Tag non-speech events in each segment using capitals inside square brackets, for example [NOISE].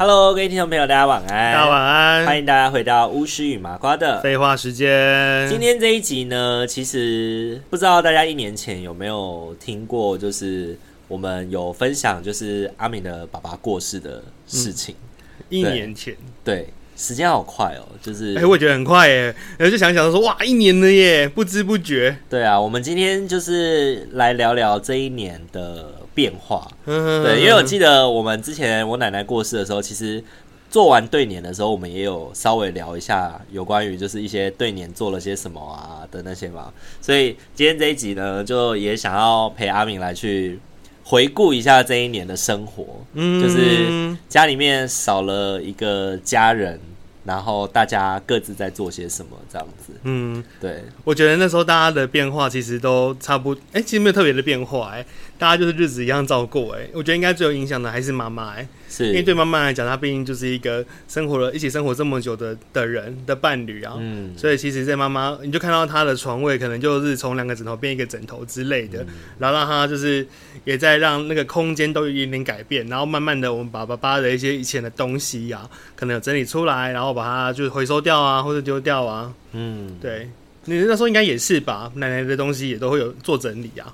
Hello，各位听众朋友，大家晚安。大家晚安，欢迎大家回到巫师与麻瓜的废话时间。今天这一集呢，其实不知道大家一年前有没有听过，就是我们有分享，就是阿敏的爸爸过世的事情。嗯、一年前，对，时间好快哦，就是哎、欸，我觉得很快耶。然后就想想说，哇，一年了耶，不知不觉。对啊，我们今天就是来聊聊这一年的。变化，对，因为我记得我们之前我奶奶过世的时候，其实做完对年的时候，我们也有稍微聊一下有关于就是一些对年做了些什么啊的那些嘛，所以今天这一集呢，就也想要陪阿敏来去回顾一下这一年的生活，嗯，就是家里面少了一个家人，然后大家各自在做些什么这样子，嗯，对，我觉得那时候大家的变化其实都差不多，哎，其实没有特别的变化，哎。大家就是日子一样照过，哎，我觉得应该最有影响的还是妈妈，哎，是。因为对妈妈来讲，她毕竟就是一个生活了一起生活这么久的的人的伴侣啊，嗯，所以其实，在妈妈你就看到她的床位可能就是从两个枕头变一个枕头之类的，嗯、然后让她就是也在让那个空间都有一点点改变，然后慢慢的我们把爸爸的一些以前的东西啊，可能有整理出来，然后把它就回收掉啊，或者丢掉啊，嗯，对，你那时候应该也是吧，奶奶的东西也都会有做整理啊。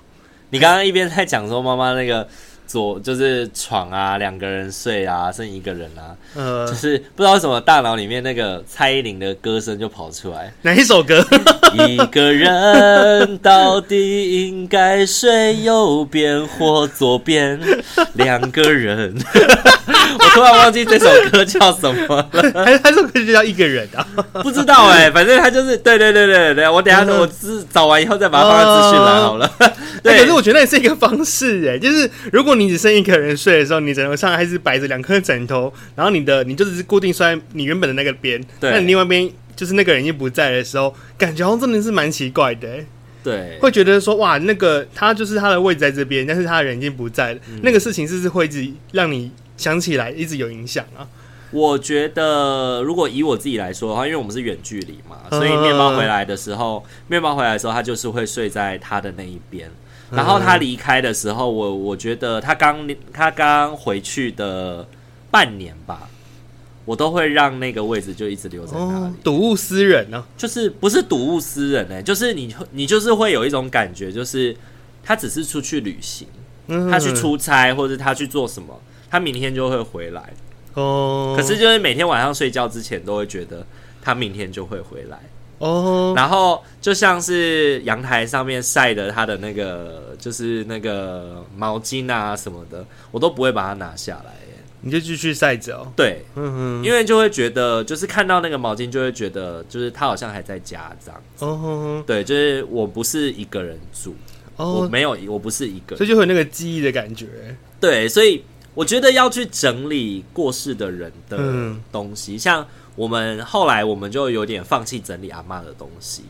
你刚刚一边在讲说妈妈那个左就是床啊，两个人睡啊，剩一个人啊，呃，就是不知道为什么大脑里面那个蔡依林的歌声就跑出来。哪一首歌？一个人到底应该睡右边或左边？两个人。[LAUGHS] 我突然忘记这首歌叫什么了，[LAUGHS] 还还是可以叫一个人啊？[LAUGHS] 不知道哎、欸，反正他就是对对对对对，我等一下我自找完以后再把它放在资讯栏好了。对、欸，可是我觉得那也是一个方式哎、欸，就是如果你只剩一个人睡的时候，你枕头上还是摆着两颗枕头，然后你的你就只是固定睡在你原本的那个边，对，那你另外一边就是那个人已经不在的时候，感觉好像真的是蛮奇怪的、欸。对，会觉得说哇，那个他就是他的位置在这边，但是他的人已经不在了，嗯、那个事情是不是会一直让你？想起来一直有影响啊！我觉得如果以我自己来说的话，因为我们是远距离嘛，所以面包回来的时候，面包回来的时候，他就是会睡在他的那一边。然后他离开的时候，我我觉得他刚他刚回去的半年吧，我都会让那个位置就一直留在那里，睹物思人呢，就是不是睹物思人呢？就是你你就是会有一种感觉，就是他只是出去旅行，他去出差，或者他去做什么。他明天就会回来哦，可是就是每天晚上睡觉之前都会觉得他明天就会回来哦。然后就像是阳台上面晒的他的那个，就是那个毛巾啊什么的，我都不会把它拿下来耶，你就继续晒着哦。对，嗯哼，因为就会觉得，就是看到那个毛巾，就会觉得，就是他好像还在家这样子。哦，对，就是我不是一个人住，我没有，我不是一个人，所以就会有那个记忆的感觉。对，所以。我觉得要去整理过世的人的东西，嗯、像我们后来我们就有点放弃整理阿妈的东西。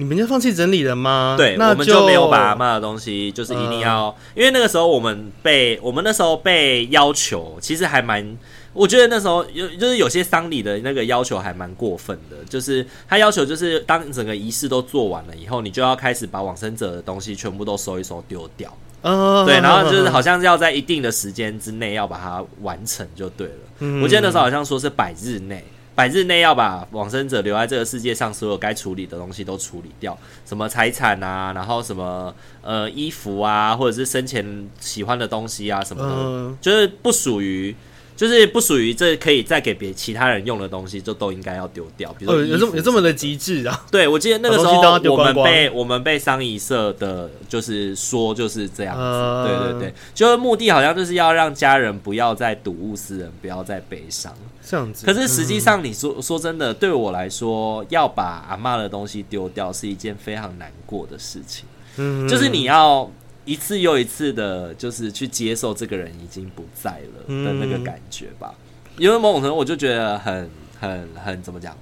你们就放弃整理了吗？对，那我们就没有把阿嬷的东西，就是一定要，嗯、因为那个时候我们被我们那时候被要求，其实还蛮，我觉得那时候有就是有些丧礼的那个要求还蛮过分的，就是他要求就是当整个仪式都做完了以后，你就要开始把往生者的东西全部都收一收丢掉。Uh, 对，然后就是好像是要在一定的时间之内要把它完成就对了。Uh, 我记得那时候好像说是百日内，百日内要把往生者留在这个世界上所有该处理的东西都处理掉，什么财产啊，然后什么呃衣服啊，或者是生前喜欢的东西啊什么的，嗯、就是不属于。就是不属于这可以再给别其他人用的东西，就都应该要丢掉。比如说、哦、有这么有这么的极致啊？对，我记得那个时候我们被我们被商仪社的，就是说就是这样子。呃、对对对，就是目的好像就是要让家人不要再睹物思人，不要再悲伤这样子。可是实际上，你说、嗯、说真的，对我来说，要把阿嬷的东西丢掉是一件非常难过的事情。嗯，就是你要。一次又一次的，就是去接受这个人已经不在了的那个感觉吧。嗯、因为某种程度，我就觉得很、很、很怎么讲，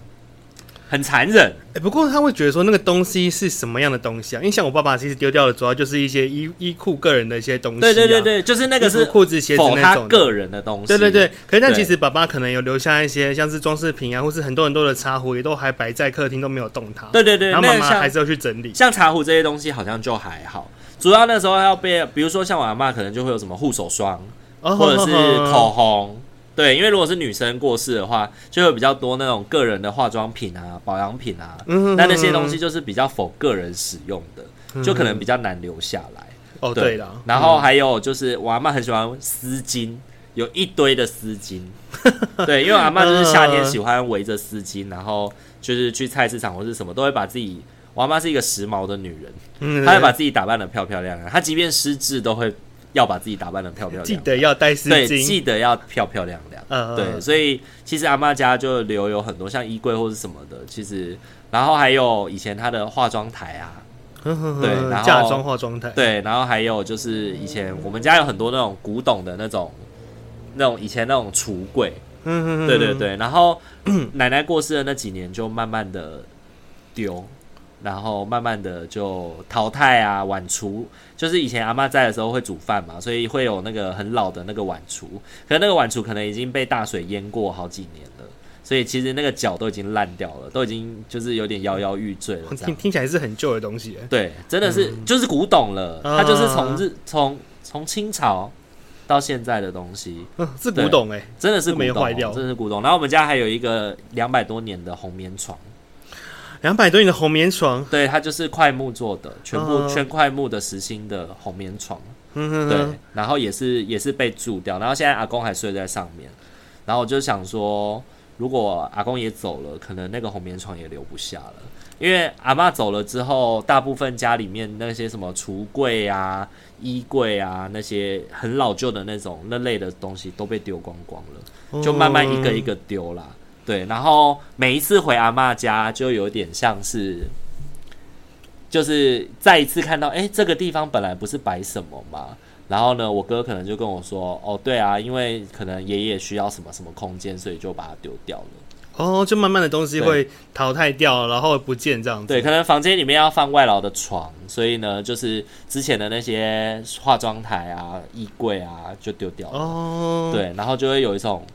很残忍。哎、欸，不过他会觉得说那个东西是什么样的东西啊？因为像我爸爸其实丢掉的主要就是一些衣衣裤、个人的一些东西、啊。对对对对，就是那个是裤子、鞋子那种个人的东西。对对对，可是但其实爸爸可能有留下一些像是装饰品啊，或是很多很多的茶壶，也都还摆在客厅都没有动它。对对对，然后妈妈还是要去整理。像茶壶这些东西好像就还好。主要那时候要被，比如说像我阿嬷，可能就会有什么护手霜，或者是口红，对，因为如果是女生过世的话，就会比较多那种个人的化妆品啊、保养品啊，那那些东西就是比较否个人使用的，就可能比较难留下来。哦，对。了，然后还有就是我阿嬷很喜欢丝巾，有一堆的丝巾，[LAUGHS] 对，因为我阿嬷就是夏天喜欢围着丝巾，然后就是去菜市场或是什么，都会把自己。我阿妈是一个时髦的女人，嗯、她会把自己打扮的漂漂亮亮。她即便失智，都会要把自己打扮的漂漂亮亮。记得要戴丝巾，对，记得要漂漂亮亮。嗯、对，所以其实阿妈家就留有很多像衣柜或是什么的。其实，然后还有以前她的化妆台啊，对，然后嫁妆化妆台，对，然后还有就是以前我们家有很多那种古董的那种，那种以前那种橱柜，对对对。然后奶奶过世的那几年，就慢慢的丢。然后慢慢的就淘汰啊，碗橱就是以前阿妈在的时候会煮饭嘛，所以会有那个很老的那个碗橱，可是那个碗橱可能已经被大水淹过好几年了，所以其实那个脚都已经烂掉了，都已经就是有点摇摇欲坠了。听听起来是很旧的东西，对，真的是、嗯、就是古董了，它就是从日从从清朝到现在的东西，嗯、是古董哎，真的是古董，没坏掉，真的是古董。然后我们家还有一个两百多年的红棉床。两百多年的红棉床，对，它就是块木做的，全部全块木的实心的红棉床，嗯、对，然后也是也是被蛀掉，然后现在阿公还睡在上面，然后我就想说，如果阿公也走了，可能那个红棉床也留不下了，因为阿嬷走了之后，大部分家里面那些什么橱柜啊、衣柜啊，那些很老旧的那种那类的东西都被丢光光了，就慢慢一个一个丢了。对，然后每一次回阿嬷家，就有点像是，就是再一次看到，哎，这个地方本来不是摆什么嘛。然后呢，我哥可能就跟我说，哦，对啊，因为可能爷爷需要什么什么空间，所以就把它丢掉了。哦，就慢慢的东西会淘汰掉，然后不见这样子。对，可能房间里面要放外劳的床，所以呢，就是之前的那些化妆台啊、衣柜啊，就丢掉了。哦，对，然后就会有一种。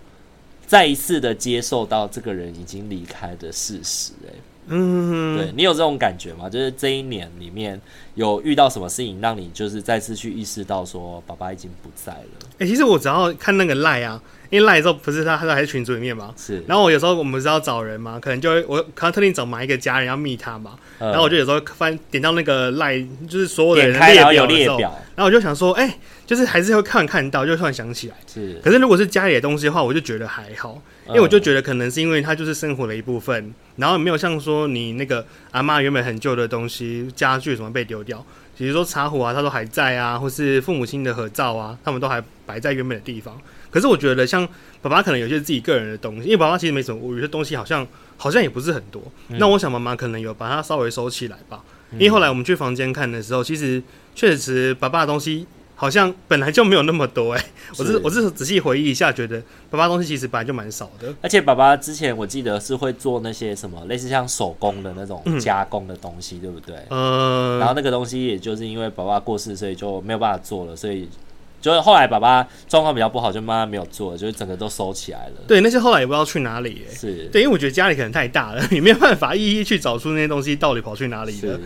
再一次的接受到这个人已经离开的事实，哎，嗯，对，你有这种感觉吗？就是这一年里面有遇到什么事情，让你就是再次去意识到说爸爸已经不在了？哎、其实我只要看那个赖啊，因为赖的时候不是他，他还在群组里面嘛，是。然后我有时候我们是要找人嘛，可能就会我可能特定找某一个家人要密他嘛，嗯、然后我就有时候翻点到那个赖，就是所有的人列表的时候，然后我就想说，哎、欸。就是还是会看看到，就突然想起来。是，可是如果是家里的东西的话，我就觉得还好，因为我就觉得可能是因为它就是生活的一部分，然后没有像说你那个阿妈原本很旧的东西，家具什么被丢掉，比如说茶壶啊，它都还在啊，或是父母亲的合照啊，他们都还摆在原本的地方。可是我觉得像爸爸可能有些自己个人的东西，因为爸爸其实没什么，我有些东西好像好像也不是很多。嗯、那我想妈妈可能有把它稍微收起来吧，因为后来我们去房间看的时候，其实确实爸爸的东西。好像本来就没有那么多哎、欸，我是我是仔细回忆一下，觉得爸爸东西其实本来就蛮少的。而且爸爸之前我记得是会做那些什么类似像手工的那种加工的东西，嗯、对不对？嗯。然后那个东西也就是因为爸爸过世，所以就没有办法做了，所以就是后来爸爸状况比较不好，就慢慢没有做，就是整个都收起来了。对，那些后来也不知道去哪里、欸。是对，因为我觉得家里可能太大了，也没有办法一一去找出那些东西到底跑去哪里了。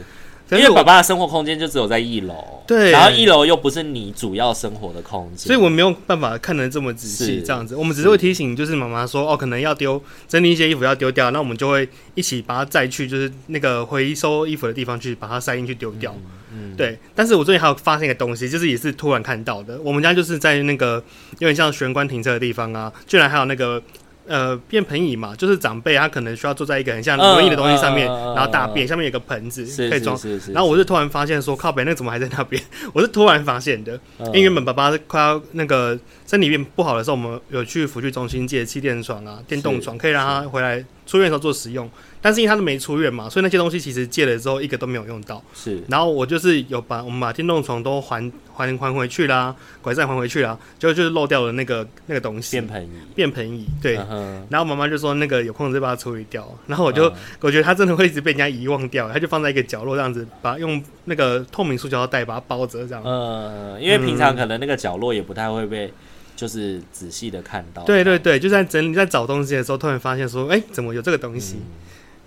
因为爸爸的生活空间就只有在一楼，对，然后一楼又不是你主要生活的空间，所以我没有办法看得这么仔细。这样子，我们只是会提醒，就是妈妈说哦，可能要丢整理一些衣服要丢掉，那我们就会一起把它载去，就是那个回收衣服的地方去把它塞进去丢掉。嗯，嗯对。但是我最近还有发现一个东西，就是也是突然看到的，我们家就是在那个有点像玄关停车的地方啊，居然还有那个。呃，便盆椅嘛，就是长辈他可能需要坐在一个很像轮椅的东西上面，呃、然后大便，呃、下面有个盆子可以装。然后我就突然发现说，靠北那个怎么还在那边？我是突然发现的，呃、因为原本爸爸快要那个身体变不好的时候，我们有去辅具中心借气垫床啊、电动床，可以让他回来出院的时候做使用。但是因为他都没出院嘛，所以那些东西其实借了之后一个都没有用到。是，然后我就是有把我们把电动床都还还还回去啦，拐杖还回去啦，就就是漏掉了那个那个东西。便盆椅，便盆椅，对。Uh huh. 然后妈妈就说那个有空再把它处理掉。[LAUGHS] 然后我就、uh huh. 我觉得他真的会一直被人家遗忘掉，他就放在一个角落这样子，把用那个透明塑胶袋把它包着这样。嗯、uh，huh. 因为平常可能那个角落也不太会被就是仔细的看到。对对对，就在整理在找东西的时候，突然发现说，哎、欸，怎么有这个东西？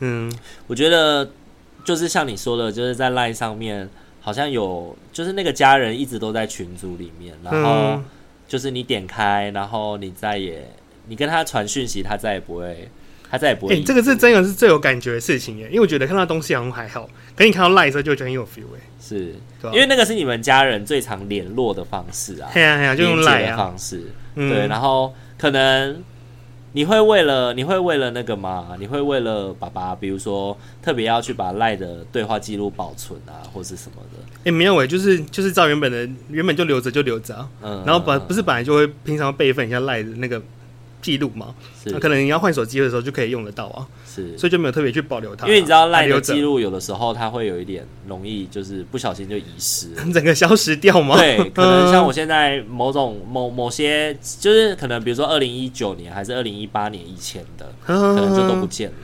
嗯嗯，我觉得就是像你说的，就是在 LINE 上面好像有，就是那个家人一直都在群组里面，然后就是你点开，然后你再也你跟他传讯息，他再也不会，他再也不会。哎，这个是真的是最有感觉的事情耶，因为我觉得看到东西好像还好，可你看到 LINE 的时候就觉得很有 feel 哎，是，因为那个是你们家人最常联络的方式啊，对啊，对啊，就用 LINE 的方式，对，然后可能。你会为了你会为了那个吗？你会为了爸爸，比如说特别要去把赖的对话记录保存啊，或是什么的？哎、欸，没有哎、欸，就是就是照原本的原本就留着就留着啊。嗯，然后本不是本来就会平常备份一下赖的那个记录嘛？是，可能你要换手机的时候就可以用得到啊。是，所以就没有特别去保留它，因为你知道赖的记录有的时候它会有一点容易，就是不小心就遗失，[LAUGHS] 整个消失掉吗？对，[LAUGHS] 可能像我现在某种某某些，就是可能比如说二零一九年还是二零一八年以前的，[LAUGHS] 可能就都不见了。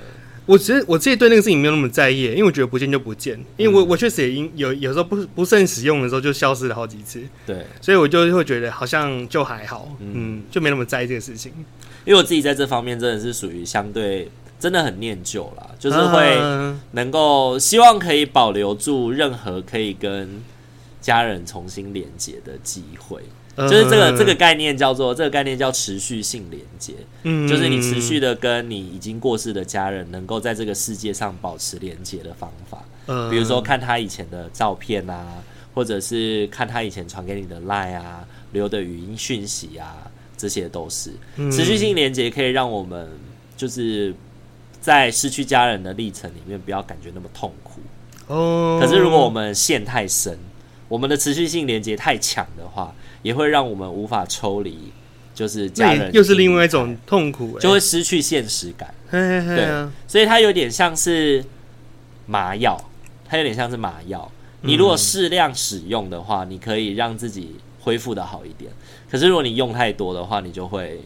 我其实我自己对那个事情没有那么在意，因为我觉得不见就不见，因为我我确实也因有有时候不不慎使用的时候就消失了好几次，对，所以我就会觉得好像就还好，嗯，就没那么在意这个事情。因为我自己在这方面真的是属于相对。真的很念旧啦，就是会能够希望可以保留住任何可以跟家人重新连接的机会，就是这个这个概念叫做这个概念叫持续性连接，嗯，就是你持续的跟你已经过世的家人能够在这个世界上保持连接的方法，嗯，比如说看他以前的照片啊，或者是看他以前传给你的 LINE 啊，留的语音讯息啊，这些都是。持续性连接，可以让我们就是。在失去家人的历程里面，不要感觉那么痛苦。哦。可是如果我们陷太深，我们的持续性连接太强的话，也会让我们无法抽离，就是家人又是另外一种痛苦，就会失去现实感。对，所以它有点像是麻药，它有点像是麻药。你如果适量使用的话，你可以让自己恢复的好一点。可是如果你用太多的话，你就会，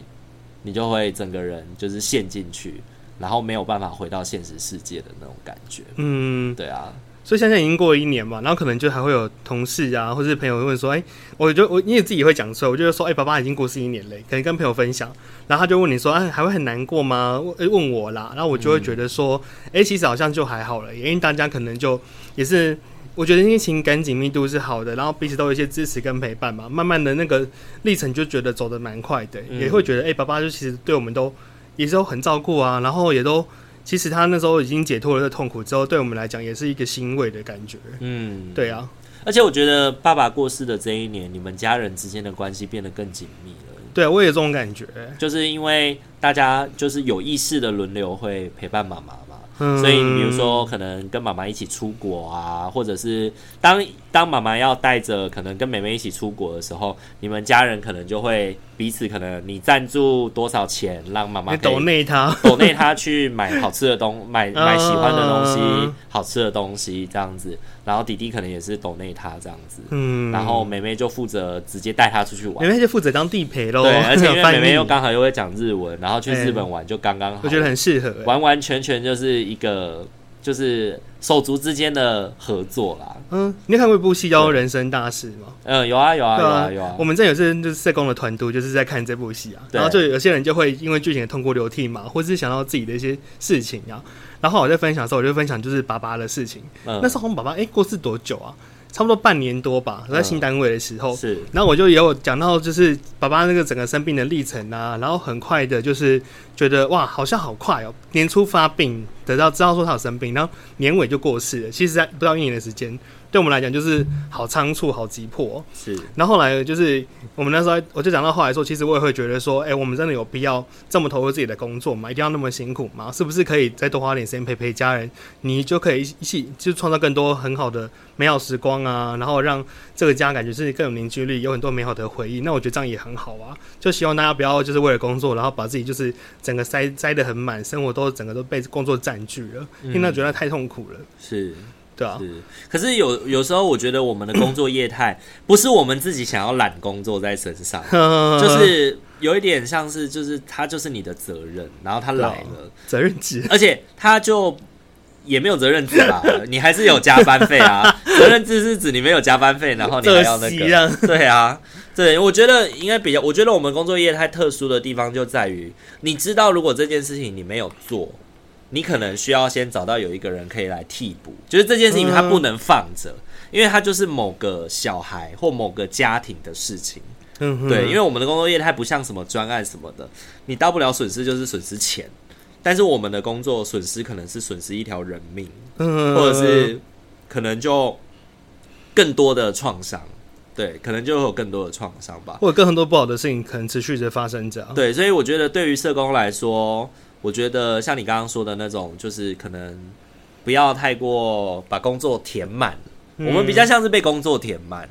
你就会整个人就是陷进去。然后没有办法回到现实世界的那种感觉，嗯，对啊，所以现在已经过了一年嘛，然后可能就还会有同事啊，或是朋友会问说，哎，我就我你也自己会讲出来，我就说，哎，爸爸已经过世一年了，可能跟朋友分享，然后他就问你说，哎，还会很难过吗？问问我啦，然后我就会觉得说，哎、其实好像就还好了，因为大家可能就也是，我觉得因为情感紧密度是好的，然后彼此都有一些支持跟陪伴嘛，慢慢的那个历程就觉得走得蛮快的，也会觉得，哎，爸爸就其实对我们都。也是都很照顾啊，然后也都其实他那时候已经解脱了这痛苦之后，对我们来讲也是一个欣慰的感觉。嗯，对啊，而且我觉得爸爸过世的这一年，你们家人之间的关系变得更紧密了。对啊，我也有这种感觉，就是因为大家就是有意识的轮流会陪伴妈妈嘛，嗯，所以你比如说可能跟妈妈一起出国啊，或者是当当妈妈要带着可能跟妹妹一起出国的时候，你们家人可能就会。彼此可能你赞助多少钱，让妈妈抖内他 [LAUGHS] 抖内他去买好吃的东 [LAUGHS] 买买喜欢的东西，好吃的东西这样子，然后弟弟可能也是抖内他这样子，嗯，然后妹妹就负责直接带他出去玩，妹妹就负责当地陪喽，对，而且因 [LAUGHS] 为妹妹又刚好又会讲日文，然后去日本玩就刚刚好，我觉得很适合，完完全全就是一个。就是手足之间的合作啦。嗯，你有看过一部戏叫《人生大事》吗？嗯，有啊，有啊，有啊，有啊。我们这有些人就是社工的团队，就是在看这部戏啊。然后就有些人就会因为剧情的痛哭流涕嘛，或者是想到自己的一些事情啊。然后我在分享的时候，我就分享就是爸爸的事情。嗯、那时候我们爸爸哎、欸、过世多久啊？差不多半年多吧，在新单位的时候，嗯、是，然后我就也有讲到，就是爸爸那个整个生病的历程啊，然后很快的，就是觉得哇，好像好快哦，年初发病，得到知道说他有生病，然后年尾就过世了，其实在不到一年的时间。对我们来讲，就是好仓促、好急迫。是，然后后来就是我们那时候，我就讲到后来说，其实我也会觉得说，哎，我们真的有必要这么投入自己的工作吗？一定要那么辛苦吗？是不是可以再多花点时间陪陪家人？你就可以一起就创造更多很好的美好时光啊，然后让这个家感觉是更有凝聚力，有很多美好的回忆。那我觉得这样也很好啊。就希望大家不要就是为了工作，然后把自己就是整个塞塞得很满，生活都整个都被工作占据了，因为那觉得太痛苦了。是。对啊，是，可是有有时候，我觉得我们的工作业态 [COUGHS] 不是我们自己想要揽工作在身上，[LAUGHS] 就是有一点像是，就是他就是你的责任，然后他来了，责任制，[LAUGHS] 而且他就也没有责任制啦，[LAUGHS] 你还是有加班费啊，责任制是指你没有加班费，然后你还要那个，对啊，对，我觉得应该比较，我觉得我们工作业态特殊的地方就在于，你知道，如果这件事情你没有做。你可能需要先找到有一个人可以来替补，就是这件事情他不能放着，因为他就是某个小孩或某个家庭的事情。嗯，对，因为我们的工作业态不像什么专案什么的，你大不了损失就是损失钱，但是我们的工作损失可能是损失一条人命，或者是可能就更多的创伤，对，可能就会有更多的创伤吧，或者更多不好的事情可能持续着发生着。对，所以我觉得对于社工来说。我觉得像你刚刚说的那种，就是可能不要太过把工作填满。嗯、我们比较像是被工作填满。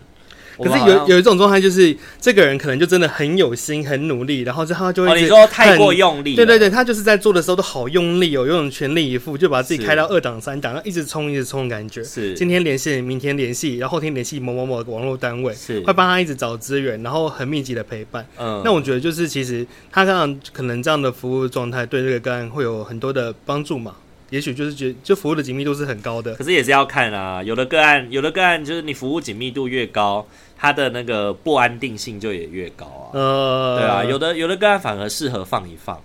可是有有一种状态，就是这个人可能就真的很有心、很努力，然后就他就会、哦、你说太过用力。对对对，他就是在做的时候都好用力哦，有种全力以赴，就把自己开到二档、三档，然后一直冲、一直冲的感觉。是今天联系，明天联系，然后后天联系某某某网络单位，是会帮他一直找资源，然后很密集的陪伴。嗯，那我觉得就是其实他这样可能这样的服务状态，对这个个案会有很多的帮助嘛。也许就是觉就服务的紧密度是很高的，可是也是要看啊，有的个案，有的个案就是你服务紧密度越高，它的那个不安定性就也越高啊。呃，对啊，有的有的个案反而适合放一放。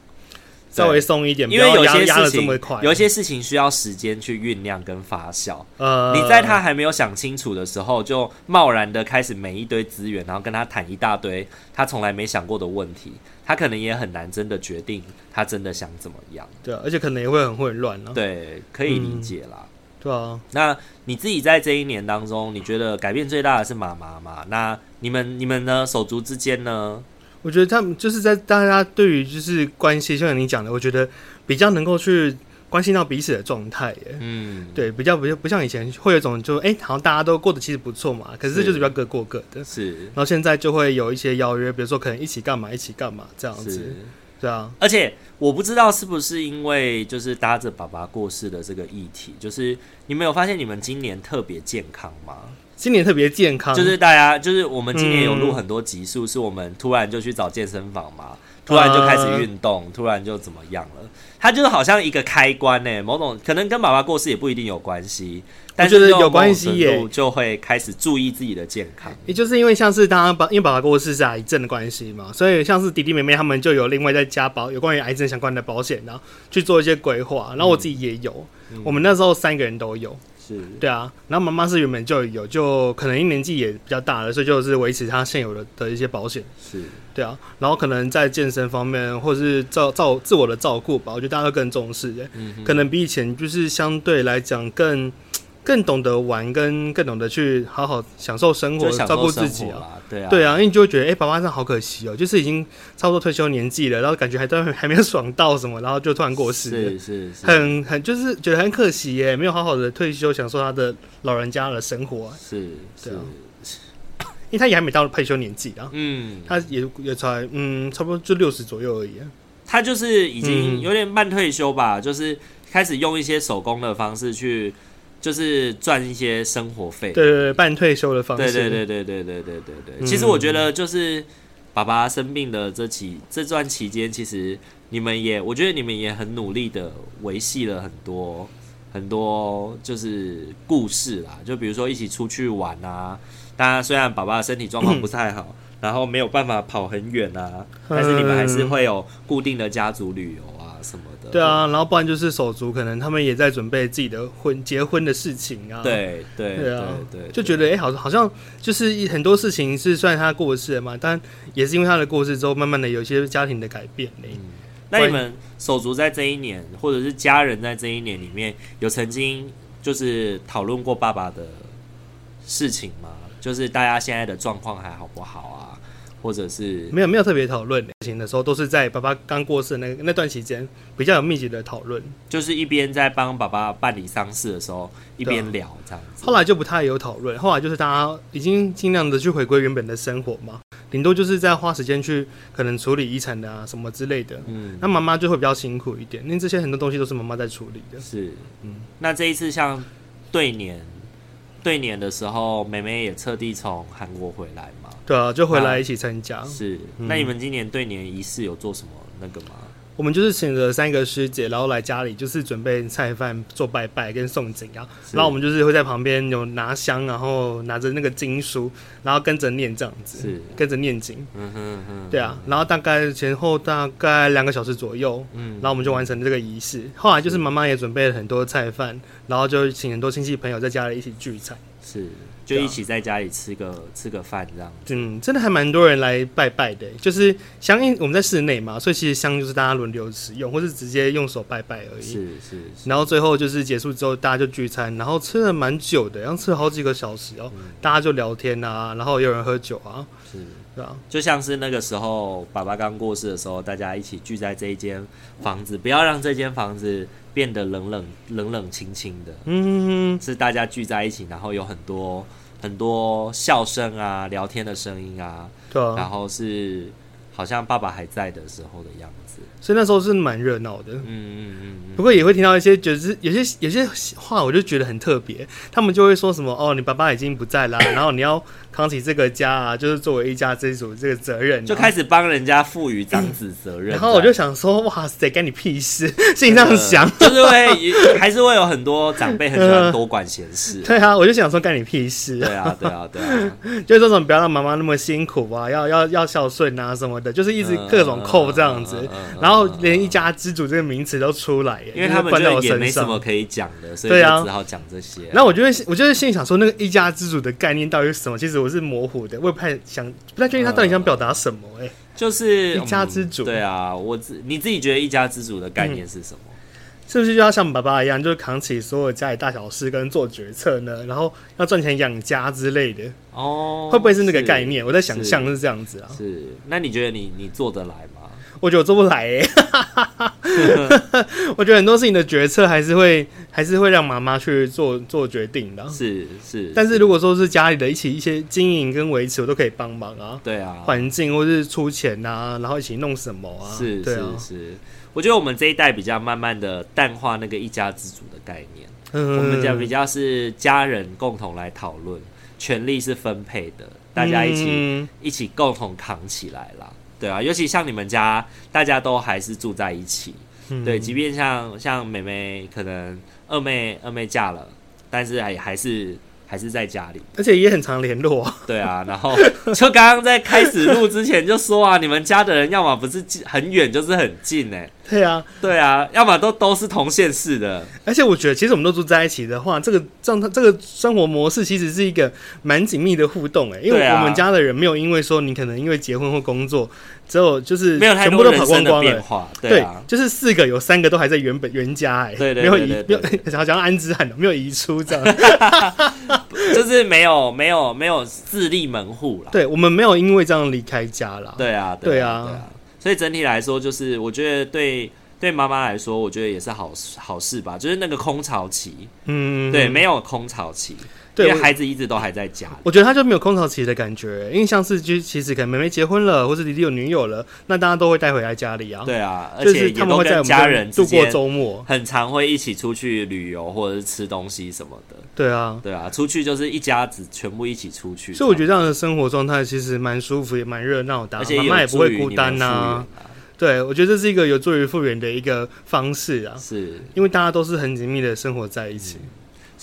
稍微松一点，因为有些事情，有些事情需要时间去酝酿跟发酵。呃，你在他还没有想清楚的时候，就贸然的开始每一堆资源，然后跟他谈一大堆他从来没想过的问题，他可能也很难真的决定他真的想怎么样。对啊，而且可能也会很混乱。对，可以理解啦。嗯，对啊，那你自己在这一年当中，你觉得改变最大的是妈妈嘛？那你们你们呢？手足之间呢？我觉得他们就是在大家对于就是关系，就像你讲的，我觉得比较能够去关心到彼此的状态，耶。嗯，对，比较不不像以前会有一种就哎、欸，好像大家都过得其实不错嘛，可是就是比较各过各的。是，然后现在就会有一些邀约，比如说可能一起干嘛，一起干嘛这样子。对啊，而且我不知道是不是因为就是搭着爸爸过世的这个议题，就是你们有发现你们今年特别健康吗？今年特别健康，就是大家，就是我们今年有录很多集数，是我们突然就去找健身房嘛，突然就开始运动，突然就怎么样了？它就是好像一个开关呢，某种可能跟爸爸过世也不一定有关系，但是有关系耶，就会开始注意自己的健康。也就是因为像是他爸，因为爸爸过世是癌症的关系嘛，所以像是弟弟妹妹他们就有另外在加保有关于癌症相关的保险，然后去做一些规划。然后我自己也有，我们那时候三个人都有。是对啊，然后妈妈是原本就有，就可能因年纪也比较大了，所以就是维持她现有的的一些保险。是对啊，然后可能在健身方面，或者是照照自我的照顾吧，我觉得大家都更重视。嗯，可能比以前就是相对来讲更。更懂得玩，跟更懂得去好好享受生活，照顾自己啊，对啊，对啊，因为你就会觉得，哎、欸，爸爸真的好可惜哦，就是已经差不多退休年纪了，然后感觉还都还没有爽到什么，然后就突然过世，是是是，很很就是觉得很可惜耶，没有好好的退休享受他的老人家的生活，是，对啊，因为他也还没到退休年纪啊，嗯，他也也才嗯差不多就六十左右而已，他就是已经有点半退休吧，嗯、就是开始用一些手工的方式去。就是赚一些生活费，对对对，半退休的方式，对对对对对对对对对，其实我觉得，就是爸爸生病的这期这段期间，其实你们也，我觉得你们也很努力的维系了很多很多，就是故事啦。就比如说一起出去玩啊，当然虽然爸爸的身体状况 [CLEARS THROAT] 不太好，然后没有办法跑很远啊，但是你们还是会有固定的家族旅游。啊。什么的。对啊，然后不然就是手足，可能他们也在准备自己的婚结婚的事情啊。对对对啊，对，对，就觉得哎、欸，好好像就是很多事情是算他过世了嘛，但也是因为他的过世之后，慢慢的有一些家庭的改变嘞。嗯，那你们手足在这一年，或者是家人在这一年里面有曾经就是讨论过爸爸的事情吗？就是大家现在的状况还好不好啊？或者是没有没有特别讨论事情的时候，都是在爸爸刚过世的那那段期间比较有密集的讨论，就是一边在帮爸爸办理丧事的时候，一边聊这样子。后来就不太有讨论，后来就是大家已经尽量的去回归原本的生活嘛，顶多就是在花时间去可能处理遗产的啊什么之类的。嗯，那妈妈就会比较辛苦一点，因为这些很多东西都是妈妈在处理的。是，嗯，那这一次像对年。对年的时候，妹妹也彻底从韩国回来嘛？对啊，就回来一起参加。是，那你们今年对年仪式有做什么那个吗？我们就是请了三个师姐，然后来家里就是准备菜饭、做拜拜跟诵经啊。然后我们就是会在旁边有拿香，然后拿着那个经书，然后跟着念这样子，是跟着念经。嗯哼哼，对啊。然后大概前后大概两个小时左右，嗯，然后我们就完成了这个仪式。后来就是妈妈也准备了很多菜饭，然后就请很多亲戚朋友在家里一起聚餐。是。就一起在家里吃个、啊、吃个饭这样，嗯，真的还蛮多人来拜拜的。就是香，因我们在室内嘛，所以其实香就是大家轮流使用，或是直接用手拜拜而已。是是，是。然后最后就是结束之后，大家就聚餐，然后吃了蛮久的，然后吃了好几个小时哦、喔嗯。大家就聊天啊，然后有人喝酒啊。是。对啊，就像是那个时候爸爸刚过世的时候，大家一起聚在这一间房子，不要让这间房子变得冷冷冷冷清清的。嗯，是大家聚在一起，然后有很多。很多笑声啊，聊天的声音啊，对啊，然后是好像爸爸还在的时候的样子，所以那时候是蛮热闹的。嗯嗯嗯。不过也会听到一些，就是有些有些话，我就觉得很特别。他们就会说什么：“哦，你爸爸已经不在啦，[COUGHS] 然后你要。”扛起这个家啊，就是作为一家之主这个责任，就开始帮人家赋予长子责任、嗯。然后我就想说，哇塞，干你屁事！[LAUGHS] 心里这样想，就是会 [LAUGHS] 还是会有很多长辈很喜欢多管闲事、呃。对啊，我就想说，干你屁事！对啊，对啊，对啊，[LAUGHS] 就是这种不要让妈妈那么辛苦啊，要要要孝顺啊什么的，就是一直各种扣这样子。然后连一家之主这个名词都出来，因为他们就也没什么可以讲的，所以就只好讲这些、啊。然后我就会，我就是心里想说，那个一家之主的概念到底是什么？其实我是模糊的。我也不太想，不太确定他到底想表达什么、欸。哎、呃，就是一家之主、嗯。对啊，我自你自己觉得一家之主的概念是什么？嗯、是不是就要像爸爸一样，就是扛起所有家里大小事跟做决策呢？然后要赚钱养家之类的？哦，会不会是那个概念？我在想象是这样子啊。是，那你觉得你你做得来吗？我觉得我做不来 [LAUGHS] 我觉得很多事情的决策还是会还是会让妈妈去做做决定的。是是，但是如果说是家里的一起一些经营跟维持，我都可以帮忙啊。对啊，环境或是出钱啊，然后一起弄什么啊？是是是，我觉得我们这一代比较慢慢的淡化那个一家之主的概念，嗯、我们讲比较是家人共同来讨论，权力是分配的，大家一起、嗯、一起共同扛起来啦。对啊，尤其像你们家，大家都还是住在一起。嗯、对，即便像像妹妹，可能二妹二妹嫁了，但是还还是还是在家里，而且也很常联络。对啊，然后 [LAUGHS] 就刚刚在开始录之前就说啊，你们家的人要么不是很远，就是很近哎。对啊，对啊，要么都都是同县市的，而且我觉得，其实我们都住在一起的话，这个状态，这个生活模式其实是一个蛮紧密的互动哎，因为我们家的人没有因为说你可能因为结婚或工作，只有就是没有全部都跑光光了，对啊，就是四个有三个都还在原本原家哎，对对，没有移，没有 [LAUGHS] 好像安置汉没有移出这样，[LAUGHS] 就是没有没有没有自立门户了，对我们没有因为这样离开家了，对啊，对啊。所以整体来说，就是我觉得对对妈妈来说，我觉得也是好好事吧。就是那个空巢期，嗯，对，没有空巢期。对，因为孩子一直都还在家，我觉得他就没有空巢期的感觉，因为像是就其实可能妹妹结婚了，或是弟弟有女友了，那大家都会带回来家里啊。对啊，而且他们会在家人度过周末，很常会一起出去旅游或者是吃东西什么的。对啊，对啊，出去就是一家子全部一起出去，所以我觉得这样的生活状态其实蛮舒服，也蛮热闹的，而且妈妈也不会孤单呐、啊。对，我觉得这是一个有助于复原的一个方式啊，是。因为大家都是很紧密的生活在一起。嗯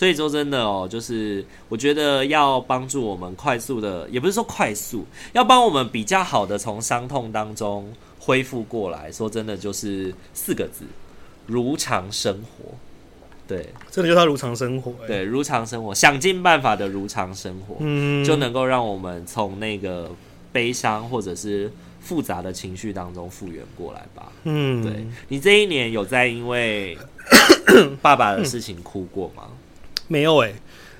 所以说真的哦，就是我觉得要帮助我们快速的，也不是说快速，要帮我们比较好的从伤痛当中恢复过来，说真的就是四个字：如常生活。对，真的就是他如常生活。对，如常生活，想尽办法的如常生活，嗯，就能够让我们从那个悲伤或者是复杂的情绪当中复原过来吧。嗯，对，你这一年有在因为 [COUGHS] 爸爸的事情哭过吗？没有哎、欸，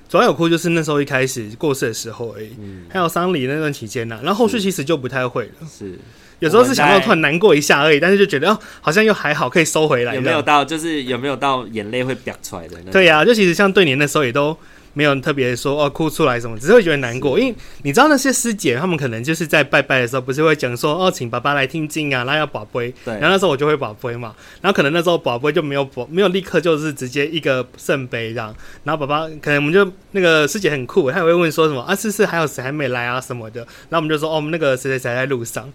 主要有哭就是那时候一开始过世的时候而已，嗯，还有丧礼那段期间呢、啊，然后后续其实就不太会了。是。是有时候是想要突然难过一下而已，但是就觉得哦，好像又还好，可以收回来。有没有到就是有没有到眼泪会飙出来的？对呀、啊，就其实像对年那时候也都没有特别说哦哭出来什么，只是会觉得难过。因为你知道那些师姐他们可能就是在拜拜的时候，不是会讲说哦，请爸爸来听经啊，然后要宝贝。对。然后那时候我就会宝贝嘛，然后可能那时候宝贝就没有宝，没有立刻就是直接一个圣杯这样。然后爸爸可能我们就那个师姐很酷，她也会问说什么啊，是是还有谁还没来啊什么的。然后我们就说哦，我们那个谁谁谁在路上。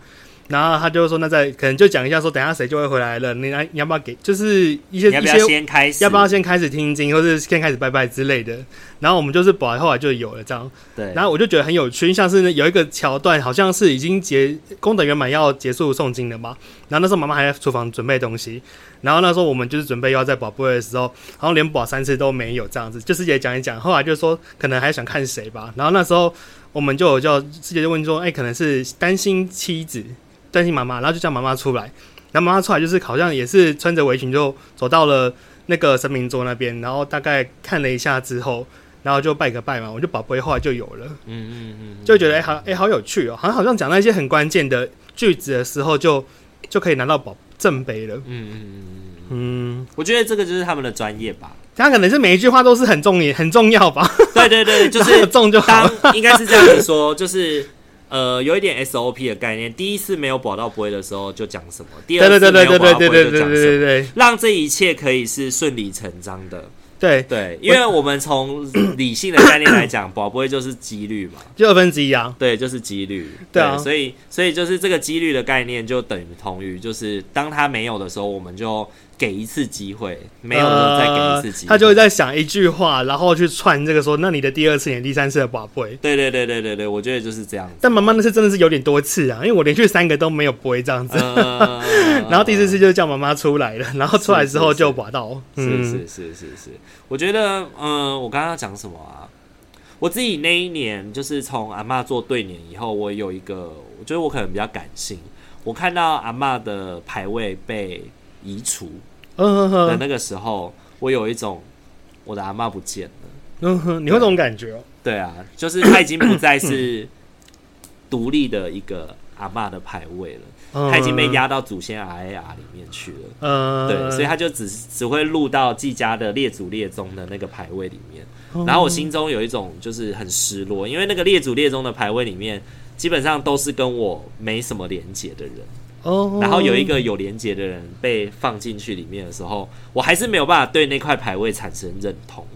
然后他就说：“那再可能就讲一下，说等一下谁就会回来了。你来，你要不要给？就是一些要不要先开始，要不要先开始听经，或是先开始拜拜之类的。然后我们就是保来，后来就有了这样。对。然后我就觉得很有趣，像是有一个桥段，好像是已经结功德圆满要结束诵经了嘛。然后那时候妈妈还在厨房准备东西。然后那时候我们就是准备要在保杯的时候，然后连保三次都没有这样子，就是也讲一讲。后来就说可能还想看谁吧。然后那时候我们就有叫师姐就问说：哎，可能是担心妻子。”担心妈妈，然后就叫妈妈出来。然后妈妈出来就是好像也是穿着围裙，就走到了那个神明桌那边，然后大概看了一下之后，然后就拜个拜嘛。我就宝贝后来就有了，嗯嗯嗯，就觉得哎、欸、好哎、欸、好有趣哦，好像好像讲到一些很关键的句子的时候就，就就可以拿到宝正杯了。嗯嗯嗯嗯嗯，我觉得这个就是他们的专业吧。他可能是每一句话都是很重也很重要吧。对对对，就是 [LAUGHS] 重就好，应该是这样子说，就是。呃，有一点 SOP 的概念。第一次没有保到不会的时候就讲什么，第二次没有保到杯就讲什么，让这一切可以是顺理成章的。对对，因为我们从理性的概念来讲，[COUGHS] 保不会就是几率嘛，就二分之一啊。对，就是几率。对啊，所以所以就是这个几率的概念就等于同于，就是当它没有的时候，我们就。给一次机会，没有了再给一次机会，呃，他就会在想一句话，然后去串这个说，那你的第二次、你第三次的宝贝，对对对对对对，我觉得就是这样。但妈妈那次真的是有点多次啊，因为我连续三个都没有杯这样子，呃、[LAUGHS] 然后第四次就叫妈妈出来了，然后出来之后就拔到，是是是是是，是，我觉得，嗯、呃，我刚刚讲什么啊？我自己那一年就是从阿嬷做对联以后，我有一个，我觉得我可能比较感性，我看到阿嬷的牌位被移除。嗯哼，那个时候，我有一种我的阿妈不见了。嗯哼，你会这种感觉哦？对啊，就是他已经不再是独立的一个阿嬷的牌位了，他已经被压到祖先 RAR 里面去了。嗯，对，所以他就只只会录到自家的列祖列宗的那个牌位里面。然后我心中有一种就是很失落，因为那个列祖列宗的牌位里面，基本上都是跟我没什么连结的人。哦，然后有一个有连接的人被放进去里面的时候，我还是没有办法对那块牌位产生认同。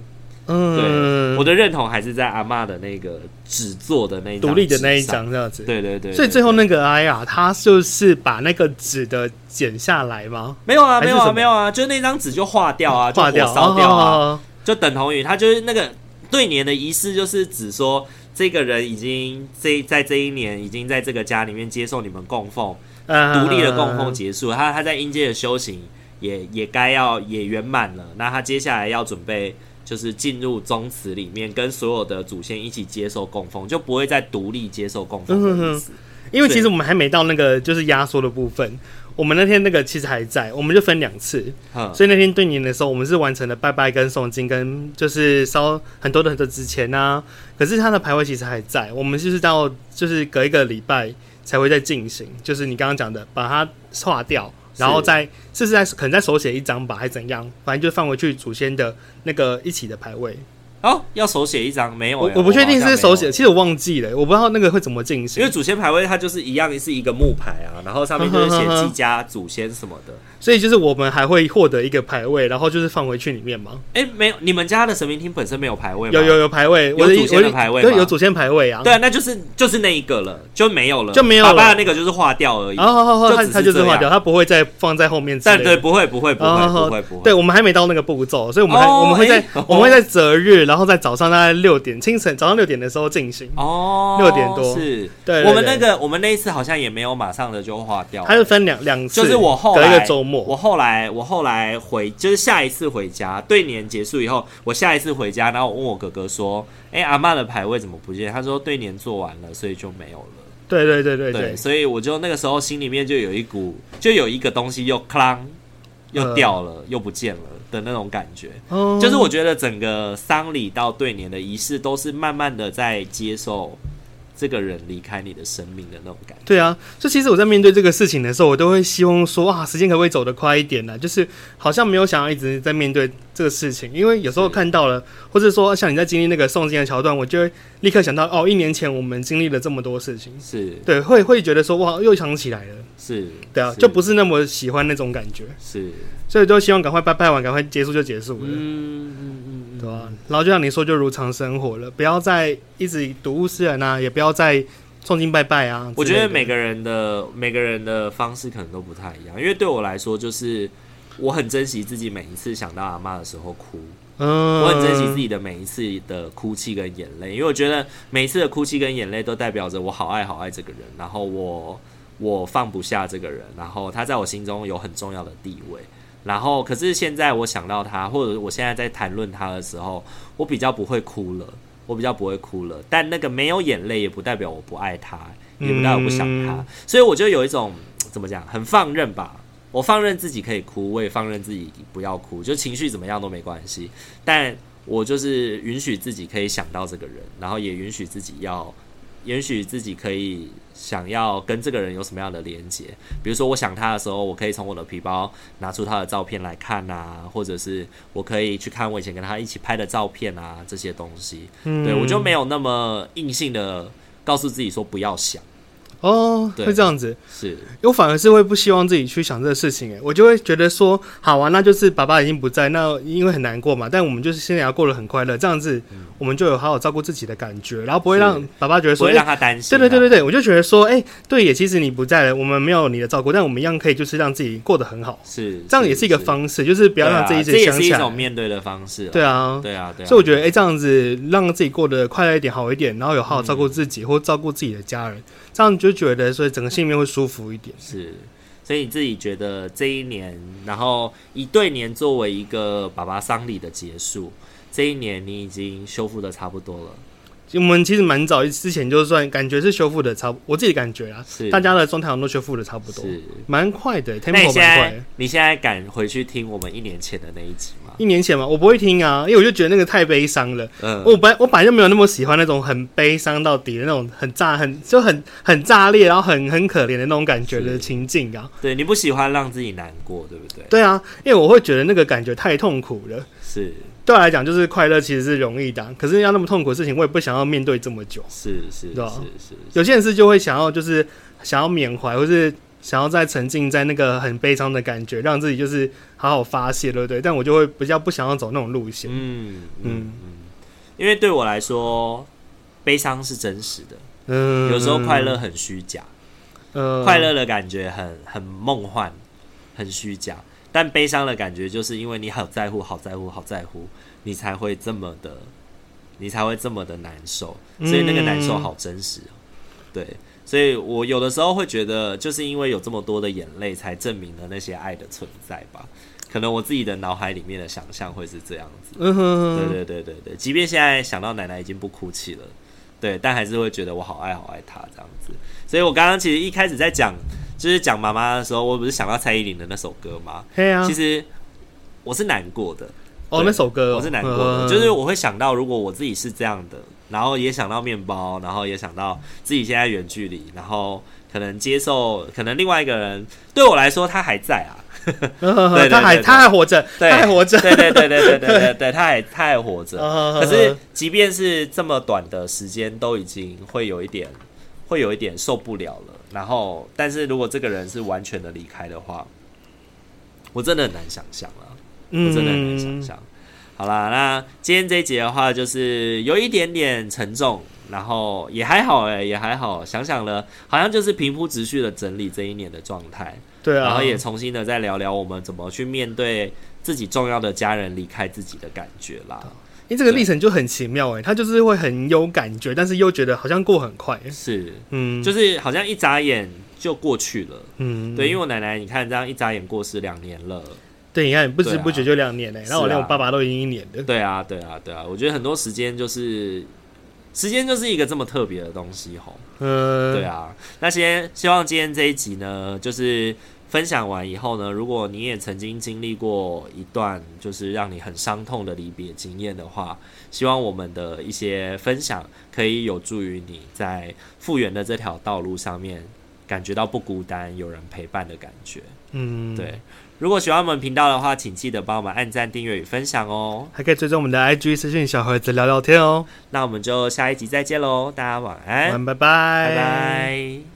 嗯，对，我的认同还是在阿嬷的那个纸做的那独立的那一张这样子。对对对，所以最后那个哎呀，他就是把那个纸的剪下来吗？没有啊，没有啊，没有啊，就那张纸就化掉啊，化掉烧掉啊，就等同于他就是那个对年的仪式，就是指说这个人已经这在这一年已经在这个家里面接受你们供奉。独立的供奉结束，他他在阴界的修行也也该要也圆满了。那他接下来要准备就是进入宗祠里面，跟所有的祖先一起接受供奉，就不会再独立接受供奉的意思。因为其实我们还没到那个就是压缩的部分，我们那天那个其实还在，我们就分两次。所以那天对年的时候，我们是完成了拜拜跟诵经，跟就是烧很多的很多纸钱啊。可是他的牌位其实还在，我们就是到就是隔一个礼拜。才会再进行，就是你刚刚讲的，把它划掉，然后再这是在可能再手写一张吧，还是怎样？反正就放回去祖先的那个一起的牌位。哦，要手写一张没有？我我不确定是手写，其实我忘记了，我不知道那个会怎么进行。因为祖先牌位它就是一样是一个木牌啊，然后上面就是写自家祖先什么的。所以就是我们还会获得一个牌位，然后就是放回去里面吗？哎、欸，没有，你们家的神明厅本身没有牌位吗？有有有牌位，有祖先的牌位，对，有祖先牌位啊。对啊，那就是就是那一个了，就没有了，就没有了。爸爸那个就是化掉而已。哦哦哦，他他就是化掉，他不会再放在后面。对对，不会不会不会不会不会。对，我们还没到那个步骤，所以我们还、哦、我们会在、欸、我们会在择日，然然后在早上大概六点清晨早上六点的时候进行哦，六点多是对，我们那个我们那一次好像也没有马上的就化掉，它是分两两次，就是我后来隔一个周末，我后来我后来回就是下一次回家对年结束以后，我下一次回家，然后我问我哥哥说，哎、欸，阿嬷的牌位怎么不见？他说对年做完了，所以就没有了。对对对对对，对，所以我就那个时候心里面就有一股，就有一个东西又哐，又掉了，呃、又不见了的那种感觉。哦，就是我觉得整个丧礼到对年的仪式，都是慢慢的在接受。这个人离开你的生命的那种感觉。对啊，就其实我在面对这个事情的时候，我都会希望说，哇，时间可不可以走得快一点呢？就是好像没有想要一直在面对这个事情，因为有时候看到了，或者说像你在经历那个送经的桥段，我就会立刻想到，哦，一年前我们经历了这么多事情，是。对，会会觉得说，哇，又想起来了，是，对啊，就不是那么喜欢那种感觉，是，所以都希望赶快拜拜完，赶快结束就结束了，嗯嗯嗯。对吧、啊？然后就像你说，就如常生活了，不要再一直睹物思人啊，也不要再诵经拜拜啊。我觉得每个人的每个人的方式可能都不太一样，因为对我来说，就是我很珍惜自己每一次想到阿妈的时候哭，嗯，我很珍惜自己的每一次的哭泣跟眼泪，因为我觉得每一次的哭泣跟眼泪都代表着我好爱好爱这个人，然后我我放不下这个人，然后他在我心中有很重要的地位。然后，可是现在我想到他，或者我现在在谈论他的时候，我比较不会哭了，我比较不会哭了。但那个没有眼泪，也不代表我不爱他，也不代表我不想他。嗯。所以我就有一种怎么讲，很放任吧。我放任自己可以哭，我也放任自己不要哭，就情绪怎么样都没关系。但我就是允许自己可以想到这个人，然后也允许自己要。允许自己可以想要跟这个人有什么样的连接，比如说我想他的时候，我可以从我的皮包拿出他的照片来看啊，或者是我可以去看我以前跟他一起拍的照片啊，这些东西，嗯，对，我就没有那么硬性的告诉自己说不要想。哦，会这样子，是。我反而是会不希望自己去想这个事情，哎，我就会觉得说，好啊，那就是爸爸已经不在，那因为很难过嘛，但我们就是现在要过得很快乐，这样子，我们就有好好照顾自己的感觉，然后不会让爸爸觉得说，不会让他担心，对对对对对，我就觉得说，哎，对，也其实你不在了，我们没有你的照顾，但我们一样可以就是让自己过得很好，是这样也是一个方式，就是不要让自己一直想起来，这也是一种面对的方式，对啊，对啊，对啊，所以我觉得，哎，这样子让自己过得快乐一点，好一点，然后有好好照顾自己或照顾自己的家人。这样就觉得，所以整个心里面会舒服一点。是，所以你自己觉得这一年，然后以对年作为一个爸爸丧礼的结束，这一年你已经修复的差不多了。我们其实蛮早之前就算感觉是修复的差不，我自己感觉啊，是大家的状态都修复的差不多，是蛮快的。那你现在你现在敢回去听我们一年前的那一集吗？一年前嘛？我不会听啊，因为我就觉得那个太悲伤了。嗯，我本我本来就没有那么喜欢那种很悲伤到底的那种很炸、很就很很炸裂，然后很很可怜的那种感觉的情境啊。对，你不喜欢让自己难过，对不对？对啊，因为我会觉得那个感觉太痛苦了。是。对我来讲，就是快乐其实是容易的，可是要那么痛苦的事情，我也不想要面对这么久。是是，是。有些人是就会想要，就是想要缅怀，或是想要再沉浸在那个很悲伤的感觉，让自己就是好好发泄，对不对？但我就会比较不想要走那种路线。嗯嗯嗯，因为对我来说，悲伤是真实的。嗯，有时候快乐很虚假。嗯，快乐的感觉很很梦幻，很虚假。但悲伤的感觉，就是因为你好在乎、好在乎、好在乎，你才会这么的，你才会这么的难受，所以那个难受好真实。对，所以我有的时候会觉得，就是因为有这么多的眼泪，才证明了那些爱的存在吧。可能我自己的脑海里面的想象会是这样子。嗯哼，对对对对对，即便现在想到奶奶已经不哭泣了，对，但还是会觉得我好爱好爱她这样子。所以我刚刚其实一开始在讲。就是讲妈妈的时候，我不是想到蔡依林的那首歌吗？对啊，其实我是难过的。哦，那首歌、哦、我是难过的就是我会想到，如果我自己是这样的，然后也想到面包，然后也想到自己现在远距离，然后可能接受，可能另外一个人对我来说他还在啊，对，[LAUGHS] 对，对，他还他还活着，他还活着，对对对对对对对对，他还他还活着。[LAUGHS] [LAUGHS] 可是即便是这么短的时间，都已经会有一点，会有一点受不了了。然后，但是如果这个人是完全的离开的话，我真的很难想象了。我真的很难想象。好啦，那今天这一集的话，就是有一点点沉重，然后也还好哎，也还好。想想了，好像就是平铺直叙的整理这一年的状态。对啊。然后也重新的再聊聊我们怎么去面对自己重要的家人离开自己的感觉啦。为这个历程就很奇妙哎，他就是会很有感觉，但是又觉得好像过很快。是，嗯，就是好像一眨眼就过去了。嗯，对，因为我奶奶，你看这样一眨眼过世两年了。对，你看不知不觉就两年嘞，然后我连我爸爸都已经一年了。对啊，对啊，对啊，我觉得很多时间就是。时间就是一个这么特别的东西吼，嗯，对啊。那先希望今天这一集呢，就是分享完以后呢，如果你也曾经经历过一段就是让你很伤痛的离别经验的话，希望我们的一些分享可以有助于你在复原的这条道路上面感觉到不孤单，有人陪伴的感觉。嗯，对。如果喜欢我们频道的话，请记得帮我们按赞、订阅与分享哦。还可以追踪我们的 IG 私讯小盒子聊聊天哦。那我们就下一集再见喽，大家晚安，晚安，拜拜，拜拜。